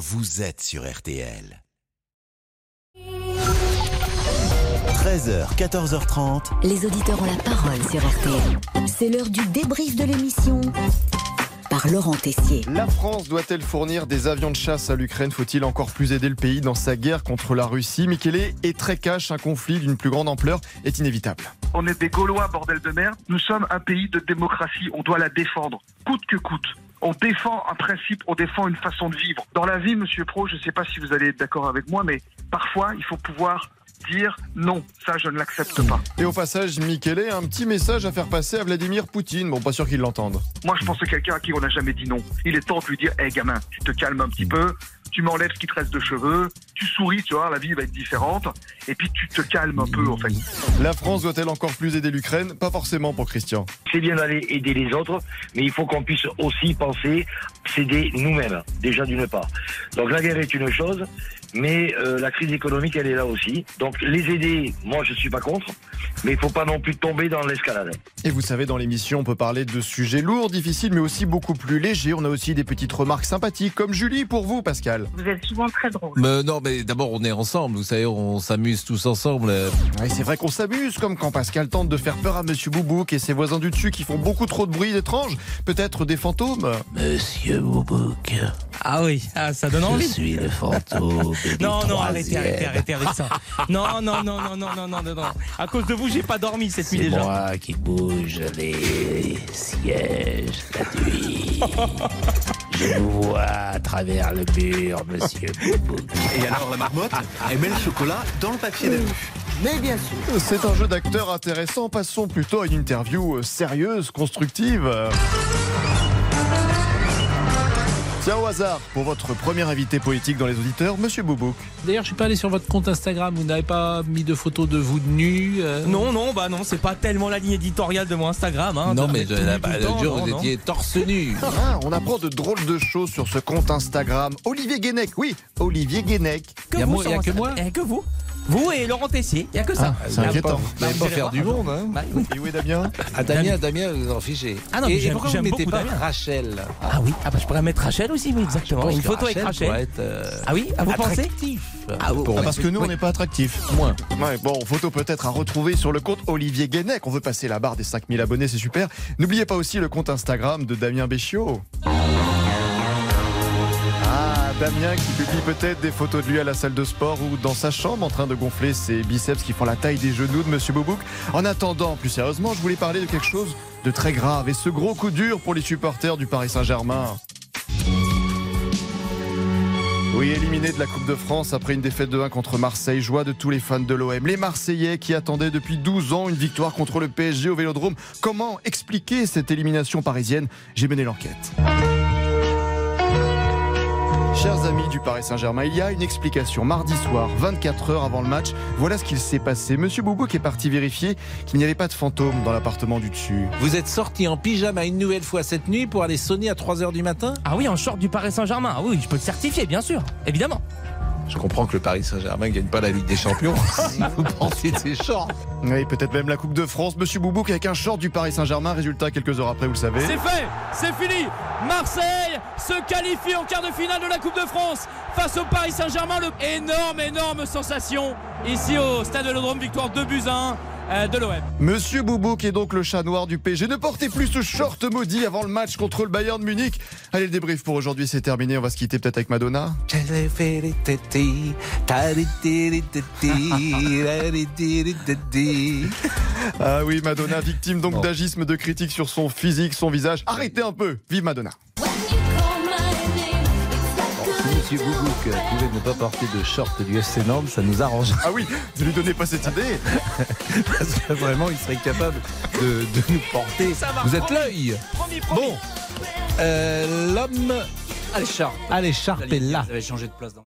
vous êtes sur RTL. 13h, 14h30. Les auditeurs ont la parole sur RTL. C'est l'heure du débrief de l'émission par Laurent Tessier. La France doit-elle fournir des avions de chasse à l'Ukraine? Faut-il encore plus aider le pays dans sa guerre contre la Russie? Michele est très cash, un conflit d'une plus grande ampleur est inévitable. On est des Gaulois, bordel de merde. Nous sommes un pays de démocratie. On doit la défendre, coûte que coûte. On défend un principe, on défend une façon de vivre. Dans la vie, monsieur Pro, je ne sais pas si vous allez être d'accord avec moi, mais parfois, il faut pouvoir dire non, ça je ne l'accepte pas. Et au passage, Michele a un petit message à faire passer à Vladimir Poutine. Bon, pas sûr qu'il l'entende. Moi, je pense que quelqu'un à qui on n'a jamais dit non. Il est temps de lui dire, hé gamin, tu te calmes un petit peu, tu m'enlèves ce qui te reste de cheveux, tu souris, tu vois, la vie va être différente, et puis tu te calmes un peu, en fait. La France doit-elle encore plus aider l'Ukraine? Pas forcément pour Christian. C'est bien d'aller aider les autres, mais il faut qu'on puisse aussi penser s'aider nous-mêmes, déjà d'une part. Donc la guerre est une chose, mais euh, la crise économique, elle est là aussi. Donc les aider, moi je suis pas contre, mais il faut pas non plus tomber dans l'escalade. Et vous savez, dans l'émission, on peut parler de sujets lourds, difficiles, mais aussi beaucoup plus légers. On a aussi des petites remarques sympathiques, comme Julie pour vous, Pascal. Vous êtes souvent très drôle. Mais non, mais d'abord on est ensemble, vous savez, on s'amuse tous ensemble. Ouais, c'est vrai qu'on s'amuse, comme quand Pascal tente de faire peur à Monsieur Boubouk et ses voisins du dessus qui font beaucoup trop de bruit étrange, peut-être des fantômes. Monsieur Boubouk. Ah oui, ah, ça donne envie. Je suis le fantôme. non, non, arrêtez, arrêtez, arrêtez ça. Non, non, non, non, non, non, non, non, À cause de vous, j'ai pas dormi cette nuit déjà. C'est moi qui bouge les sièges la nuit. Je vous vois à travers le mur, monsieur. Et alors la marmotte, elle met le chocolat dans le papier d'alu. C'est un jeu d'acteur intéressant. Passons plutôt à une interview sérieuse, constructive. Tiens, au hasard, pour votre premier invité politique dans les auditeurs, Monsieur Boubouk. D'ailleurs, je suis pas allé sur votre compte Instagram. Vous n'avez pas mis de photos de vous de nu euh Non, non, bah non, c'est pas tellement la ligne éditoriale de mon Instagram. Hein, Non, mais la tout le jour, non, vous non. étiez torse nu. Ah, on apprend de drôles de choses sur ce compte Instagram. Olivier Guénec, oui, Olivier Guénec. Que Y a vous, moi- y a que moi Eh, Que vous. Vous et Laurent Tessier, il y a que ça. Ah, c'est inquiétant. Vous n'allez pas faire du monde, hein Bah, oui. Et où est Damien À Damien, Damien, vous en fichez. Ah non, mais et j'aime- pourquoi vous ne mettez beaucoup pas Damien. Rachel Ah oui, ah bah je pourrais mettre Rachel aussi, oui, exactement. pense Une photo avec Rachel être, euh, Ah oui, ah, vous pensez attractif. Ah, Ah, Parce que nous, on Oui. n'est pas attractifs. Moins. Ouais, bon, photo peut-être à retrouver sur le compte Olivier Guénec. On veut passer la barre des 5000 abonnés, c'est super. N'oubliez pas aussi le compte Instagram de Damien Béchiot. Damien qui publie peut-être des photos de lui à la salle de sport ou dans sa chambre en train de gonfler ses biceps qui font la taille des genoux de Monsieur Bobouk. En attendant, plus sérieusement, je voulais parler de quelque chose de très grave et ce gros coup dur pour les supporters du Paris Saint-Germain. Oui, éliminé de la Coupe de France après une défaite de 1 contre Marseille, joie de tous les fans de l'OM. Les Marseillais qui attendaient depuis 12 ans une victoire contre le PSG au Vélodrome. Comment expliquer cette élimination parisienne? J'ai mené l'enquête. Chers amis du Paris Saint-Germain, il y a une explication. Mardi soir, 24 heures avant le match, voilà ce qu'il s'est passé. Monsieur Boubouk est parti vérifier qu'il n'y avait pas de fantôme dans l'appartement du dessus. Vous êtes sorti en pyjama une nouvelle fois cette nuit pour aller sonner à 3h du matin? Ah oui, en short du Paris Saint-Germain. Ah oui, je peux le certifier, bien sûr, évidemment. Je comprends que le Paris Saint-Germain ne gagne pas la Ligue des Champions. si vous pensez de ces shorts. Oui, peut-être même la Coupe de France. Monsieur Boubouk avec un short du Paris Saint-Germain. Résultat quelques heures après, vous le savez. C'est fait, c'est fini. Marseille se qualifie en quart de finale de la Coupe de France face au Paris Saint-Germain. Le énorme, énorme sensation ici au Stade Vélodrome. Victoire 2 buts à 1 euh, de l'OM. Monsieur Boubouk est donc le chat noir du PSG. Ne portez plus ce short maudit avant le match contre le Bayern de Munich. Allez, le débrief pour aujourd'hui, c'est terminé. On va se quitter peut-être avec Madonna. Ah oui, Madonna, victime donc d'agisme, de critiques sur son physique, son visage. Arrêtez un peu. Vive Madonna. Monsieur Boubouk pouvait ne pas porter de short du FC Nantes, ça nous arrange. Ah oui, ne lui donnez pas cette idée. Parce que vraiment, il serait capable de, de nous porter. Ça va, Vous êtes l'œil. Bon, euh, l'homme Allez, Charles. à l'écharpe est là. Vous avez changé de place dans